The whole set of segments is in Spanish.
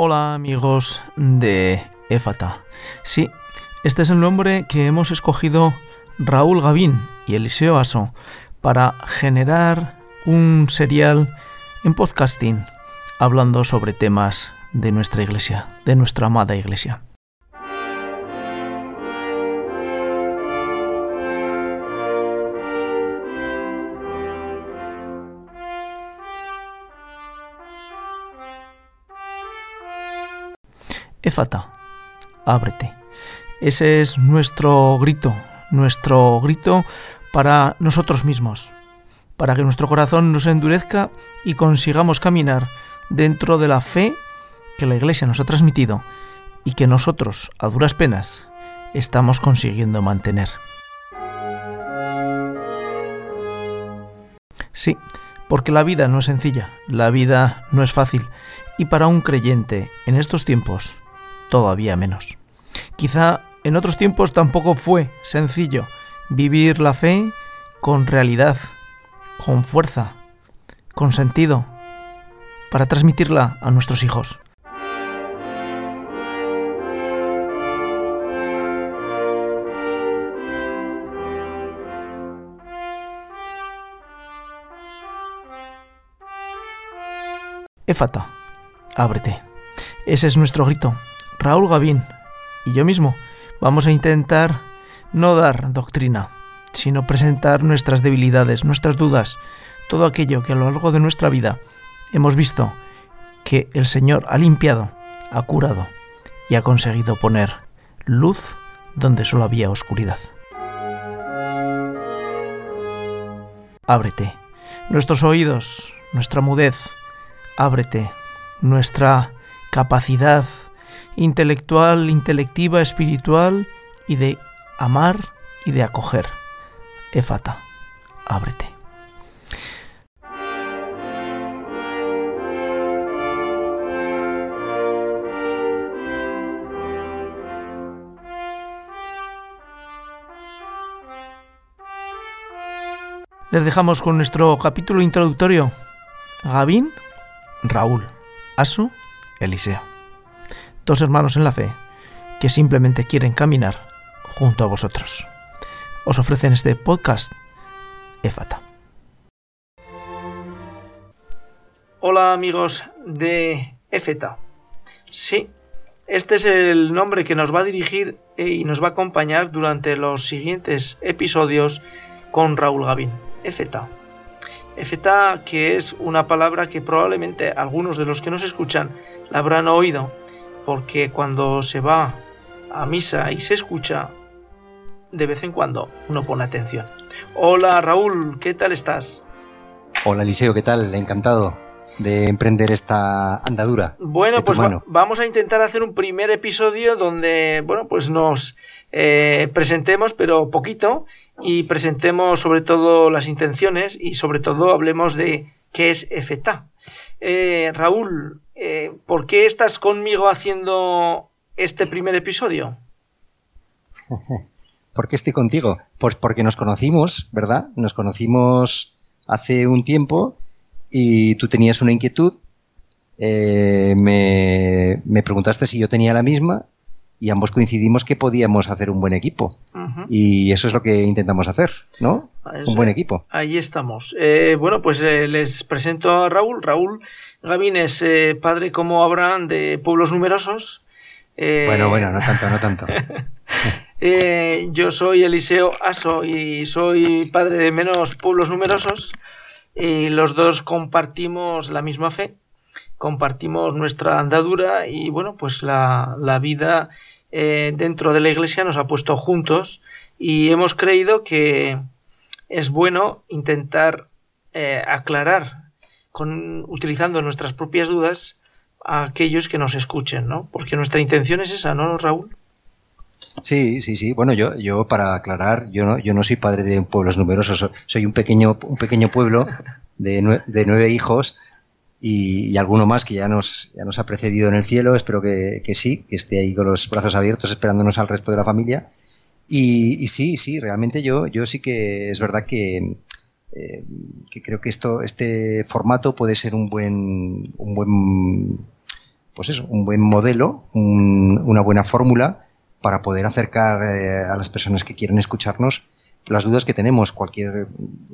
Hola amigos de Éfata. Sí, este es el nombre que hemos escogido Raúl Gavín y Eliseo Aso para generar un serial en podcasting hablando sobre temas de nuestra iglesia, de nuestra amada iglesia. Éfata, ábrete. Ese es nuestro grito, nuestro grito para nosotros mismos, para que nuestro corazón nos endurezca y consigamos caminar dentro de la fe que la Iglesia nos ha transmitido y que nosotros, a duras penas, estamos consiguiendo mantener. Sí, porque la vida no es sencilla, la vida no es fácil, y para un creyente en estos tiempos, todavía menos. Quizá en otros tiempos tampoco fue sencillo vivir la fe con realidad, con fuerza, con sentido, para transmitirla a nuestros hijos. Éfata, ábrete. Ese es nuestro grito. Raúl Gavín y yo mismo vamos a intentar no dar doctrina, sino presentar nuestras debilidades, nuestras dudas, todo aquello que a lo largo de nuestra vida hemos visto que el Señor ha limpiado, ha curado y ha conseguido poner luz donde solo había oscuridad. Ábrete, nuestros oídos, nuestra mudez, ábrete, nuestra capacidad intelectual, intelectiva, espiritual y de amar y de acoger. Éfata, ábrete. Les dejamos con nuestro capítulo introductorio. Gavín, Raúl, Asu, Eliseo. Dos hermanos en la fe que simplemente quieren caminar junto a vosotros. Os ofrecen este podcast Éfata. Hola amigos de Éfeta. Sí, este es el nombre que nos va a dirigir y nos va a acompañar durante los siguientes episodios con Raúl Gavín. Efeta. Efeta que es una palabra que probablemente algunos de los que nos escuchan la habrán oído, porque cuando se va a misa y se escucha, de vez en cuando uno pone atención. Hola Raúl, ¿qué tal estás? Hola Eliseo, ¿qué tal? Encantado de emprender esta andadura. Bueno, pues vamos a intentar hacer un primer episodio donde, bueno, pues nos eh, presentemos, pero poquito, y presentemos sobre todo las intenciones y sobre todo hablemos de qué es FTA. Eh, Raúl, eh, ¿por qué estás conmigo haciendo este primer episodio? ¿Por qué estoy contigo? Pues porque nos conocimos, ¿verdad? Nos conocimos hace un tiempo y tú tenías una inquietud, me, me, preguntaste si yo tenía la misma y ambos coincidimos que podíamos hacer un buen equipo. Y eso es lo que intentamos hacer, ¿no? un buen equipo. Ahí estamos. Eh, bueno, pues eh, les presento a Raúl. Raúl Gavín es eh, padre como Abraham de pueblos numerosos. bueno, bueno, no tanto, no tanto. yo soy Eliseo Aso y soy padre de menos pueblos numerosos. Y los dos compartimos la misma fe compartimos nuestra andadura y bueno, pues la, la vida eh, dentro de la iglesia nos ha puesto juntos y hemos creído que es bueno intentar eh, aclarar con, utilizando nuestras propias dudas a aquellos que nos escuchen, ¿no? Porque nuestra intención es esa, ¿no, Raúl? Sí, sí, sí. Bueno, yo, yo para aclarar, yo no, yo no soy padre de pueblos numerosos, soy un pequeño, un pequeño pueblo de, de nueve hijos y, alguno más que ya nos, ya nos ha precedido en el cielo, espero que, sí, que esté ahí con los brazos abiertos esperándonos al resto de la familia. Y, sí, sí, realmente yo, yo sí que es verdad que, eh, que creo que esto, este formato puede ser un buen, un buen pues eso, un buen modelo, una buena fórmula para poder acercar eh, a las personas que quieren escucharnos las dudas que tenemos cualquier,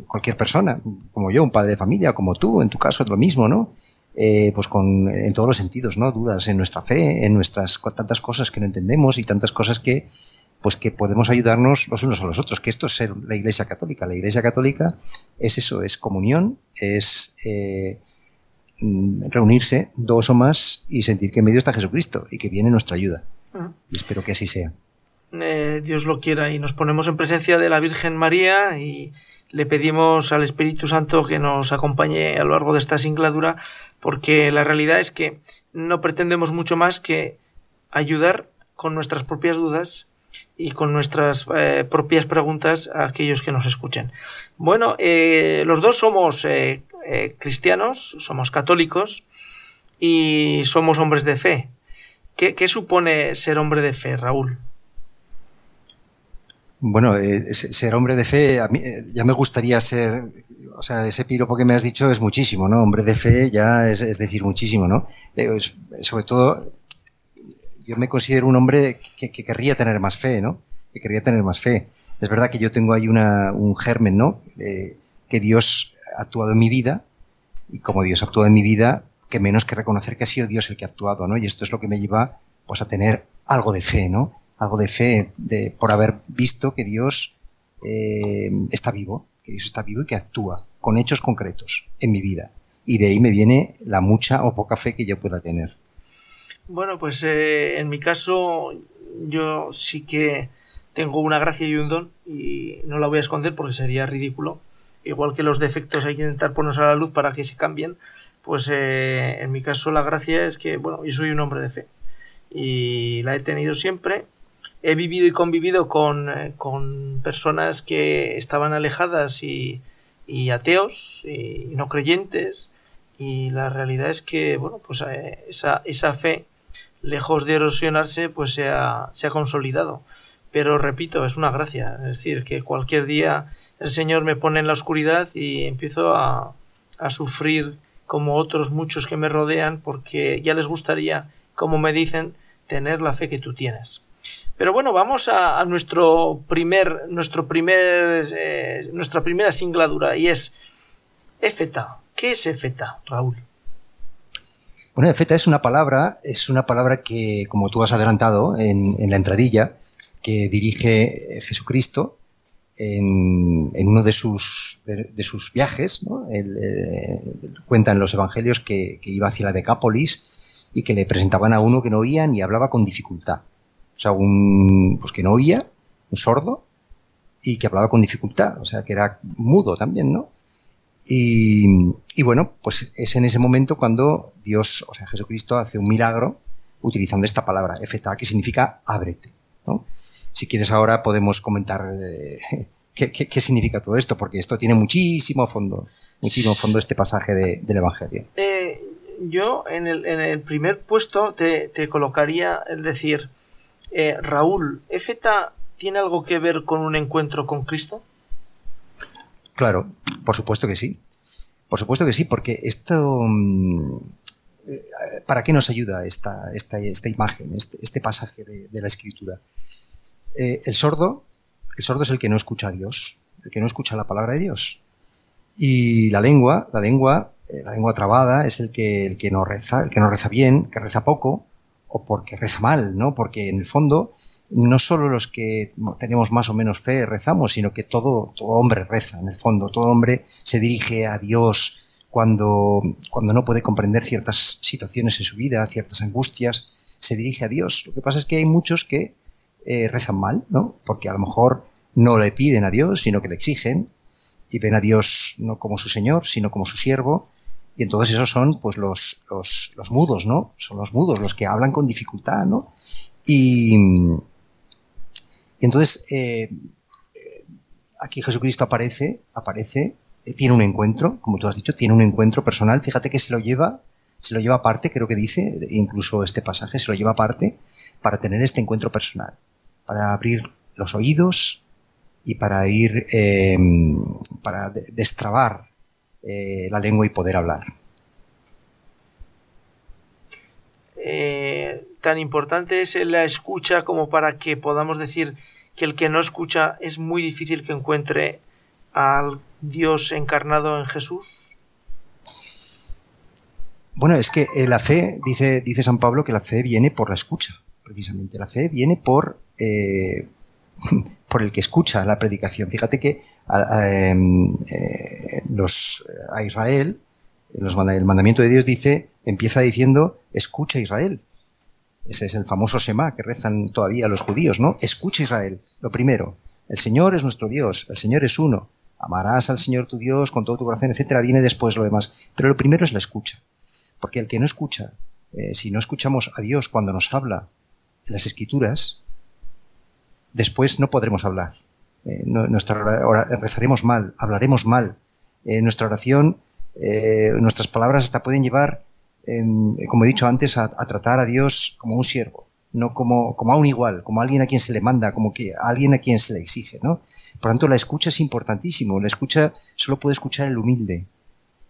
cualquier persona, como yo, un padre de familia, como tú, en tu caso es lo mismo, ¿no? Eh, pues con, en todos los sentidos, ¿no? Dudas en nuestra fe, en nuestras tantas cosas que no entendemos y tantas cosas que pues que podemos ayudarnos los unos a los otros, que esto es ser la Iglesia Católica. La Iglesia Católica es eso, es comunión, es eh, mm, reunirse dos o más y sentir que en medio está Jesucristo y que viene nuestra ayuda. Y espero que así sea. Eh, Dios lo quiera y nos ponemos en presencia de la Virgen María y le pedimos al Espíritu Santo que nos acompañe a lo largo de esta singladura porque la realidad es que no pretendemos mucho más que ayudar con nuestras propias dudas y con nuestras eh, propias preguntas a aquellos que nos escuchen. Bueno, eh, los dos somos eh, cristianos, somos católicos y somos hombres de fe. ¿Qué, ¿Qué, supone ser hombre de fe, Raúl? Bueno, ser hombre de fe, a mí, ya me gustaría ser, o sea, ese piropo que me has dicho es muchísimo, ¿no? Hombre de fe ya es, es decir muchísimo, ¿no? sobre todo yo me considero un hombre que, querría tener más fe, ¿no? Que querría tener más fe. Es verdad que yo tengo ahí una, un germen, ¿no? que Dios ha actuado en mi vida y como Dios ha actuado en mi vida, que menos que reconocer que ha sido Dios el que ha actuado, ¿no? Y esto es lo que me lleva, pues, a tener algo de fe, ¿no? Algo de fe de, por haber visto que Dios eh, está vivo, que Dios está vivo y que actúa con hechos concretos en mi vida. Y de ahí me viene la mucha o poca fe que yo pueda tener. Bueno, pues eh, en mi caso yo sí que tengo una gracia y un don y no la voy a esconder porque sería ridículo. Igual que los defectos hay que intentar ponerse a la luz para que se cambien, pues eh, en mi caso la gracia es que, bueno, yo soy un hombre de fe y la he tenido siempre. He vivido y convivido con, eh, con personas que estaban alejadas y, ateos y no creyentes y la realidad es que, bueno, pues esa, esa fe lejos de erosionarse, pues se ha, se ha consolidado. Pero repito, es una gracia. Es decir, que cualquier día el Señor me pone en la oscuridad y empiezo a, a sufrir como otros muchos que me rodean porque ya les gustaría, como me dicen, tener la fe que tú tienes. Pero bueno, vamos a, nuestro primer, nuestro primer, eh, nuestra primera singladura y es Éfeta. ¿Qué es Éfeta, Raúl? Bueno, feta es una palabra, es una palabra que, como tú has adelantado en, la entradilla, que dirige Jesucristo en, uno de sus, viajes. ¿no? Él, eh, cuenta en los evangelios que, iba hacia la Decápolis y que le presentaban a uno que no oía ni hablaba con dificultad. O sea, un pues que no oía, un sordo, y que hablaba con dificultad, o sea, que era mudo también, ¿no? Y, bueno, pues es en ese momento cuando Dios, o sea, Jesucristo hace un milagro utilizando esta palabra, efeta, que significa ábrete. ¿no? Si quieres ahora podemos comentar eh, qué, significa todo esto, porque esto tiene muchísimo fondo, muchísimo fondo este pasaje del Evangelio. Eh, yo en el, en el, primer puesto te, colocaría el decir, eh, Raúl, ¿efeta tiene algo que ver con un encuentro con Cristo? Claro, por supuesto que sí. Por supuesto que sí, porque esto... Mm, eh, ¿Para qué nos ayuda esta, esta, imagen, este, este pasaje de, la escritura? Eh, el sordo, el sordo es el que no escucha a Dios, el que no escucha la palabra de Dios. Y la lengua, la lengua, la lengua trabada es el que, el que no reza, el que no reza bien, que reza poco, o porque reza mal, ¿no? Porque en el fondo no solo los que tenemos más o menos fe rezamos, sino que todo, hombre reza, en el fondo, todo hombre se dirige a Dios cuando, cuando no puede comprender ciertas situaciones en su vida, ciertas angustias, se dirige a Dios. Lo que pasa es que hay muchos que eh, rezan mal, ¿no? Porque a lo mejor no le piden a Dios, sino que le exigen, y ven a Dios no como su Señor, sino como su siervo, y entonces esos son pues los, los, los mudos, ¿no? Son los mudos, los que hablan con dificultad, ¿no? Y, y entonces, eh, eh, aquí Jesucristo aparece, aparece, eh, tiene un encuentro, como tú has dicho, tiene un encuentro personal. Fíjate que se lo lleva, se lo lleva aparte, creo que dice, incluso este pasaje se lo lleva aparte para tener este encuentro personal, para abrir los oídos y para ir, para destrabar la lengua y poder hablar. tan importante es la escucha como para que podamos decir que el que no escucha es muy difícil que encuentre al Dios encarnado en Jesús? Bueno, es que eh, la fe, dice, dice San Pablo, que la fe viene por la escucha, precisamente. La fe viene por, eh, por el que escucha la predicación. Fíjate que a, em, eh, los, a Israel, el mandamiento de Dios dice, empieza diciendo, escucha Israel. Ese es el famoso Shema que rezan todavía los judíos, ¿no? Escucha Israel, lo primero. El Señor es nuestro Dios, el Señor es uno. Amarás al Señor tu Dios con todo tu corazón, etcétera. Viene después lo demás. Pero lo primero es la escucha. Porque el que no escucha, eh, si no escuchamos a Dios cuando nos habla en las Escrituras, después no podremos hablar. Eh, nuestra, rezaremos mal, hablaremos mal. Eh, nuestra oración, nuestras palabras hasta pueden llevar, como he dicho antes, a, tratar a Dios como un siervo, no como, como a un igual, como a alguien a quien se le manda, como que a alguien a quien se le exige. ¿no? Por tanto, la escucha es importantísimo. La escucha solo puede escuchar el humilde.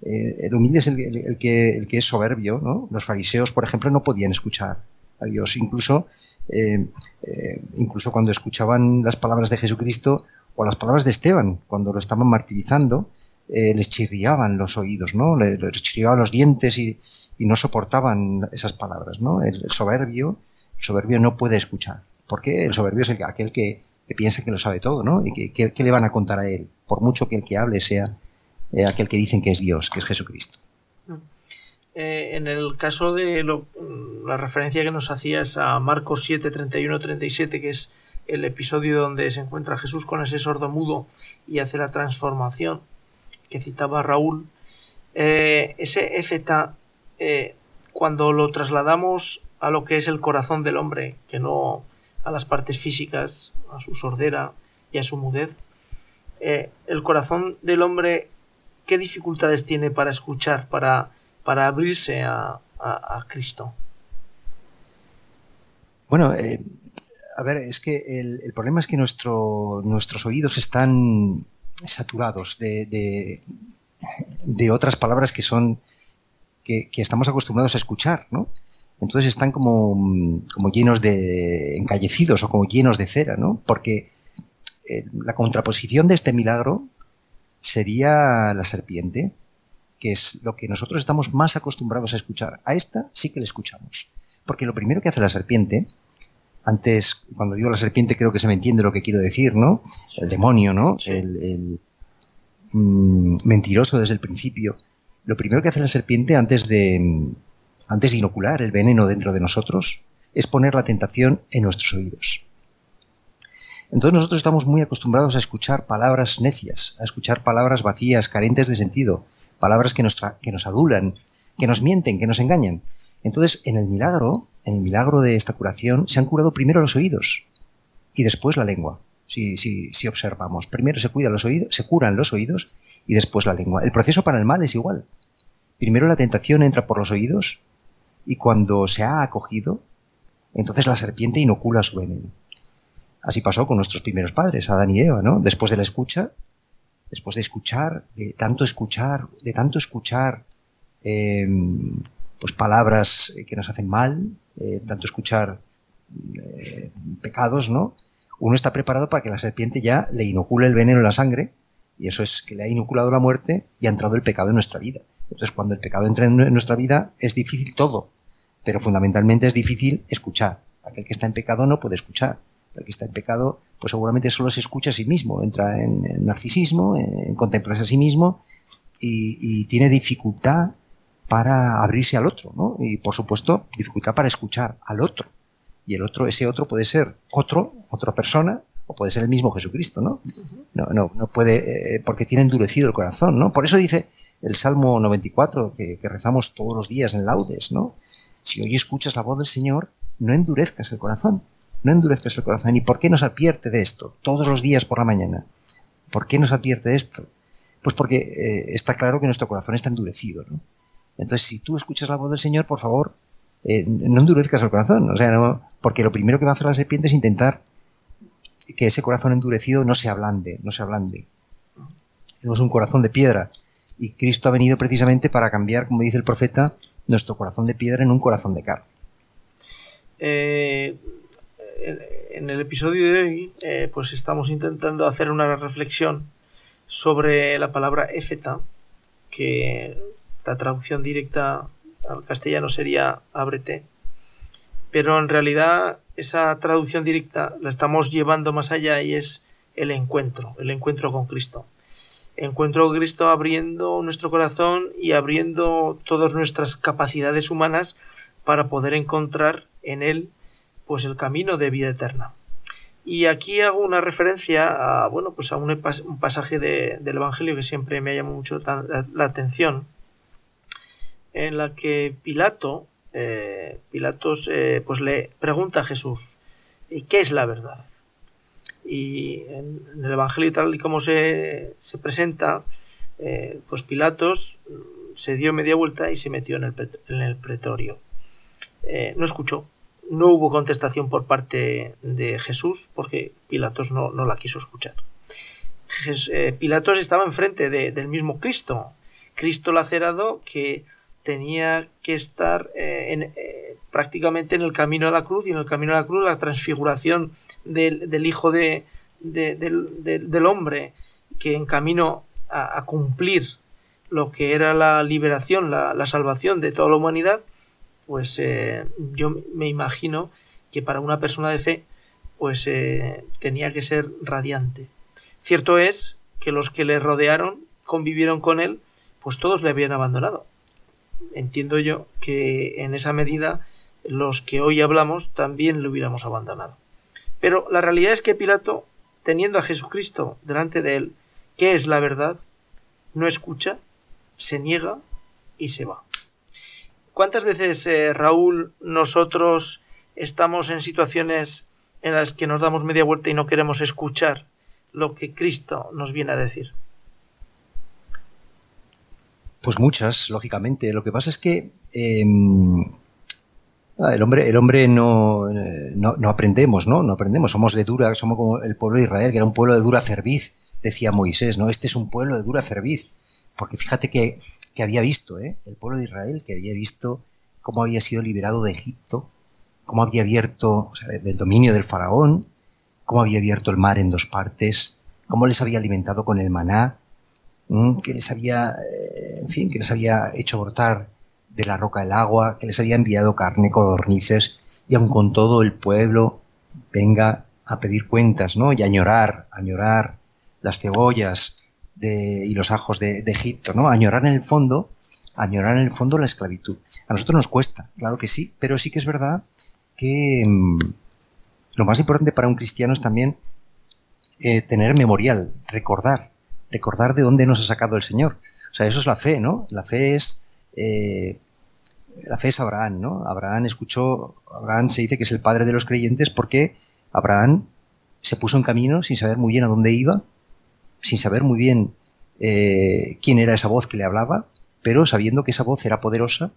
Eh, el humilde es el, que, el, que, es soberbio, ¿no? Los fariseos, por ejemplo, no podían escuchar a Dios, incluso, eh, eh, incluso cuando escuchaban las palabras de Jesucristo o las palabras de Esteban, cuando lo estaban martirizando, les chirriaban los oídos, ¿no? Les, chirriaban los dientes y, no soportaban esas palabras, ¿no? El, soberbio, soberbio no puede escuchar, porque el soberbio es aquel que, piensa que lo sabe todo, ¿no? Y que, le van a contar a él, por mucho que el que hable sea eh, aquel que dicen que es Dios, que es Jesucristo. Eh, en el caso de la referencia que nos hacías a Marcos 7, 31, 37, que es el episodio donde se encuentra Jesús con ese sordo mudo y hace la transformación que citaba Raúl, eh, ese efeta, cuando lo trasladamos a lo que es el corazón del hombre, que no a las partes físicas, a su sordera y a su mudez, el corazón del hombre ¿qué dificultades tiene para escuchar, para, para abrirse a, Cristo? Bueno, eh, a ver, es que el, problema es que nuestro, nuestros oídos están saturados de, de, otras palabras que son que, estamos acostumbrados a escuchar, ¿no? Entonces están como, como llenos de encallecidos o como llenos de cera, ¿no? Porque eh, la contraposición de este milagro sería la serpiente, que es lo que nosotros estamos más acostumbrados a escuchar. A esta sí que le escuchamos. Porque lo primero que hace la serpiente, antes, cuando digo la serpiente creo que se me entiende lo que quiero decir, ¿no? El demonio, ¿no? El, mm, mentiroso desde el principio. Lo primero que hace la serpiente antes de, antes de inocular el veneno dentro de nosotros es poner la tentación en nuestros oídos. Entonces nosotros estamos muy acostumbrados a escuchar palabras necias, a escuchar palabras vacías, carentes de sentido, palabras que nos, que nos adulan, que nos mienten, que nos engañan. Entonces, en el milagro, en el milagro de esta curación, se han curado primero los oídos y después la lengua. Si, si, si observamos, primero se, cuidan los oídos, se curan los oídos y después la lengua. El proceso para el mal es igual. Primero la tentación entra por los oídos y cuando se ha acogido, entonces la serpiente inocula su veneno. Así pasó con nuestros primeros padres, Adán y Eva, ¿no? Después de la escucha, después de escuchar, de tanto escuchar, de tanto escuchar, em, pues palabras que nos hacen mal, eh, tanto escuchar eh, pecados, ¿no? Uno está preparado para que la serpiente ya le inocule el veneno en la sangre, y eso es que le ha inoculado la muerte y ha entrado el pecado en nuestra vida. Entonces, cuando el pecado entra en nuestra vida, es difícil todo, pero fundamentalmente es difícil escuchar. Aquel que está en pecado no puede escuchar el que está en pecado, pues seguramente solo se escucha a sí mismo, entra en, narcisismo, en, contemplarse a sí mismo y, tiene dificultad para abrirse al otro, ¿no? Y por supuesto, dificultad para escuchar al otro. Y el otro, ese otro puede ser otro, otra persona, o puede ser el mismo Jesucristo, ¿no? No, no, no puede, eh, porque tiene endurecido el corazón, ¿no? Por eso dice el Salmo 94, que, que rezamos todos los días en laudes, ¿no? Si hoy escuchas la voz del Señor, no endurezcas el corazón no endurezcas el corazón. ¿Y por qué nos advierte de esto todos los días por la mañana? ¿Por qué nos advierte de esto? Pues porque eh, está claro que nuestro corazón está endurecido. ¿no? Entonces, si tú escuchas la voz del Señor, por favor, eh, no endurezcas el corazón. O sea, no, porque lo primero que va a hacer la serpiente es intentar que ese corazón endurecido no se ablande, no se ablande. Tenemos un corazón de piedra y Cristo ha venido precisamente para cambiar, como dice el profeta, nuestro corazón de piedra en un corazón de carne. eh, en el episodio de hoy, eh, pues estamos intentando hacer una reflexión sobre la palabra éfeta, que la traducción directa al castellano sería ábrete, pero en realidad esa traducción directa la estamos llevando más allá y es el encuentro, el encuentro con Cristo. Encuentro con Cristo abriendo nuestro corazón y abriendo todas nuestras capacidades humanas para poder encontrar en Él pues el camino de vida eterna. Y aquí hago una referencia a, bueno, pues a un, pasaje del Evangelio que siempre me ha llamado mucho la, atención, en la que Pilato, eh, Pilatos, eh, pues le pregunta a Jesús, ¿y qué es la verdad? Y en, el Evangelio tal y como se, presenta, eh, pues Pilatos se dio media vuelta y se metió en el, en el pretorio. no escuchó, no hubo contestación por parte de Jesús porque Pilatos no, la quiso escuchar. Eh, Pilatos estaba enfrente del mismo Cristo, Cristo lacerado que tenía que estar eh, eh, prácticamente en el camino a la cruz y en el camino a la cruz la transfiguración del, Hijo de, del, hombre que en camino a, cumplir lo que era la liberación, la salvación de toda la humanidad, pues eh, yo me imagino que para una persona de fe pues tenía que ser radiante. Cierto es que los que le rodearon, convivieron con él, pues todos le habían abandonado. Entiendo yo que en esa medida los que hoy hablamos también le hubiéramos abandonado. Pero la realidad es que Pilato, teniendo a Jesucristo delante de él, que es la verdad, no escucha, se niega y se va. ¿Cuántas veces, eh, Raúl, nosotros estamos en situaciones en las que nos damos media vuelta y no queremos escuchar lo que Cristo nos viene a decir? Pues muchas, lógicamente. Lo que pasa es que em, el hombre, el hombre no, no, aprendemos, ¿no? No aprendemos. Somos de dura, somos como el pueblo de Israel, que era un pueblo de dura cerviz, decía Moisés, ¿no? Este es un pueblo de dura cerviz. Porque fíjate que que había visto, ¿eh? el pueblo de Israel, que había visto cómo había sido liberado de Egipto, cómo había abierto, o sea, del dominio del faraón, cómo había abierto el mar en dos partes, cómo les había alimentado con el maná, que les había, eh, en fin, que les había hecho brotar de la roca el agua, que les había enviado carne, codornices, y aun con todo el pueblo venga a pedir cuentas, ¿no? Y a añorar, añorar las cebollas, y los ajos de, Egipto, ¿no? Añorar en el fondo, añorar en el fondo la esclavitud. A nosotros nos cuesta, claro que sí, pero sí que es verdad que mm, lo más importante para un cristiano es también eh, tener memorial, recordar, recordar de dónde nos ha sacado el Señor. O sea, eso es la fe, ¿no? La fe es eh, la fe es Abraham, ¿no? Abraham escuchó, Abraham se dice que es el padre de los creyentes porque Abraham se puso en camino sin saber muy bien a dónde iba sin saber muy bien eh, quién era esa voz que le hablaba, pero sabiendo que esa voz era poderosa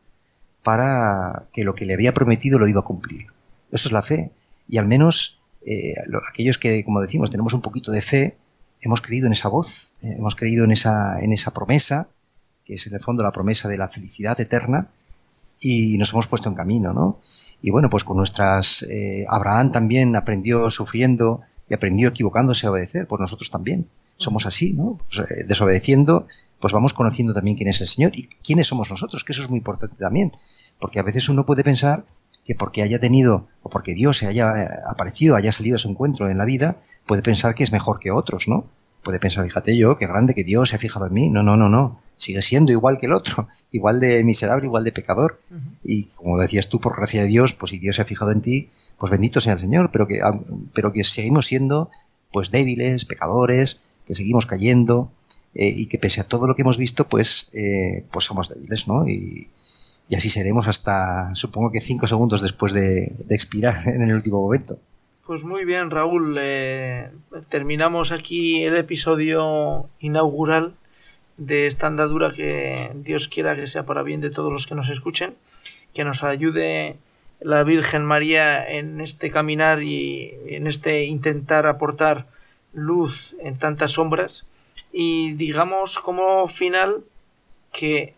para que lo que le había prometido lo iba a cumplir. Eso es la fe. Y al menos eh, aquellos que, como decimos, tenemos un poquito de fe, hemos creído en esa voz, eh, hemos creído en esa, en esa promesa, que es en el fondo la promesa de la felicidad eterna, y nos hemos puesto en camino, ¿no? Y bueno, pues con nuestras... Abraham también aprendió sufriendo y aprendió equivocándose a obedecer, pues nosotros también somos así, ¿no? Pues, eh, desobedeciendo, pues vamos conociendo también quién es el Señor y quiénes somos nosotros, que eso es muy importante también, porque a veces uno puede pensar que porque haya tenido o porque Dios se haya eh, aparecido, haya salido a su encuentro en la vida, puede pensar que es mejor que otros, ¿no? Puede pensar, fíjate yo, qué grande que Dios se ha fijado en mí. No, no, no, no. Sigue siendo igual que el otro, igual de miserable, igual de pecador. Y como decías tú, por gracia de Dios, pues si Dios se ha fijado en ti, pues bendito sea el Señor, pero que, pero que seguimos siendo pues débiles, pecadores, que seguimos cayendo eh, y que pese a todo lo que hemos visto, pues, eh, pues somos débiles, ¿no? Y, así seremos hasta, supongo que cinco segundos después de, expirar en el último momento. Pues muy bien, Raúl. Eh, terminamos aquí el episodio inaugural de esta andadura que Dios quiera que sea para bien de todos los que nos escuchen, que nos ayude la Virgen María en este caminar y en este intentar aportar luz en tantas sombras y digamos como final que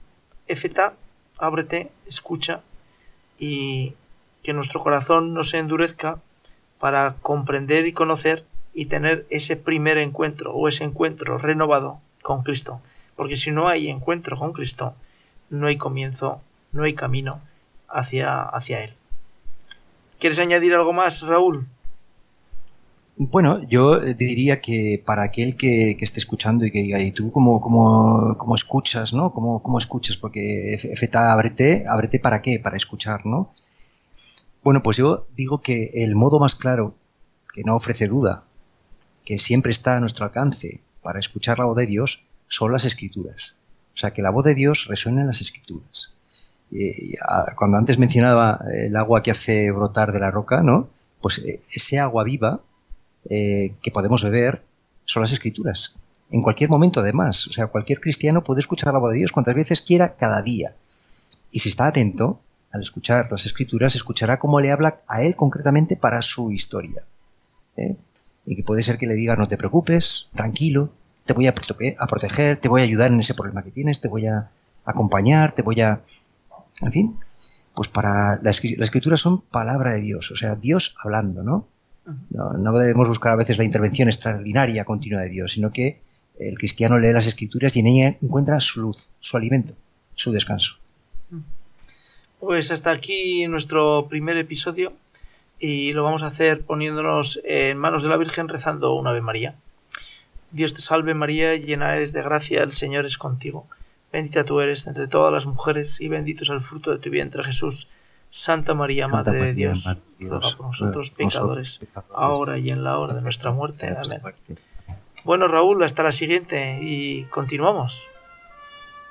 Efeta, ábrete, escucha y que nuestro corazón no se endurezca para comprender y conocer y tener ese primer encuentro o ese encuentro renovado con Cristo. Porque si no hay encuentro con Cristo, no hay comienzo, no hay camino hacia, hacia Él. ¿Quieres añadir algo más, Raúl? Bueno, yo diría que para aquel que, esté escuchando y que diga, ¿y tú cómo, cómo, escuchas, no? ¿Cómo, ¿Cómo, escuchas? Porque feta, ábrete, ábrete para qué? Para escuchar, ¿no? Bueno, pues yo digo que el modo más claro, que no ofrece duda, que siempre está a nuestro alcance para escuchar la voz de Dios, son las escrituras. O sea, que la voz de Dios resuena en las escrituras. cuando antes mencionaba el agua que hace brotar de la roca, ¿no? Pues eh, ese agua viva eh, que podemos beber son las escrituras. En cualquier momento, además. O sea, cualquier cristiano puede escuchar la voz de Dios cuantas veces quiera cada día. Y si está atento, al escuchar las escrituras, escuchará cómo le habla a él concretamente para su historia. ¿eh? Y que puede ser que le diga, no te preocupes, tranquilo, te voy a, a proteger, te voy a ayudar en ese problema que tienes, te voy a acompañar, te voy a... En fin, pues para la, escritura son palabra de Dios, o sea, Dios hablando, ¿no? ¿No? debemos buscar a veces la intervención extraordinaria continua de Dios, sino que el cristiano lee las escrituras y en ella encuentra su luz, su alimento, su descanso. Pues hasta aquí nuestro primer episodio y lo vamos a hacer poniéndonos en manos de la Virgen rezando una Ave María. Dios te salve María, llena eres de gracia, el Señor es contigo. Bendita tú eres entre todas las mujeres y bendito es el fruto de tu vientre Jesús. Santa María, Madre de Dios, ruega por nosotros pecadores, ahora y en la hora de nuestra muerte. Amén. Bueno, Raúl, hasta la siguiente y continuamos.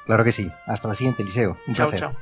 Claro que sí. Hasta la siguiente, Eliseo. Un chao, Chao.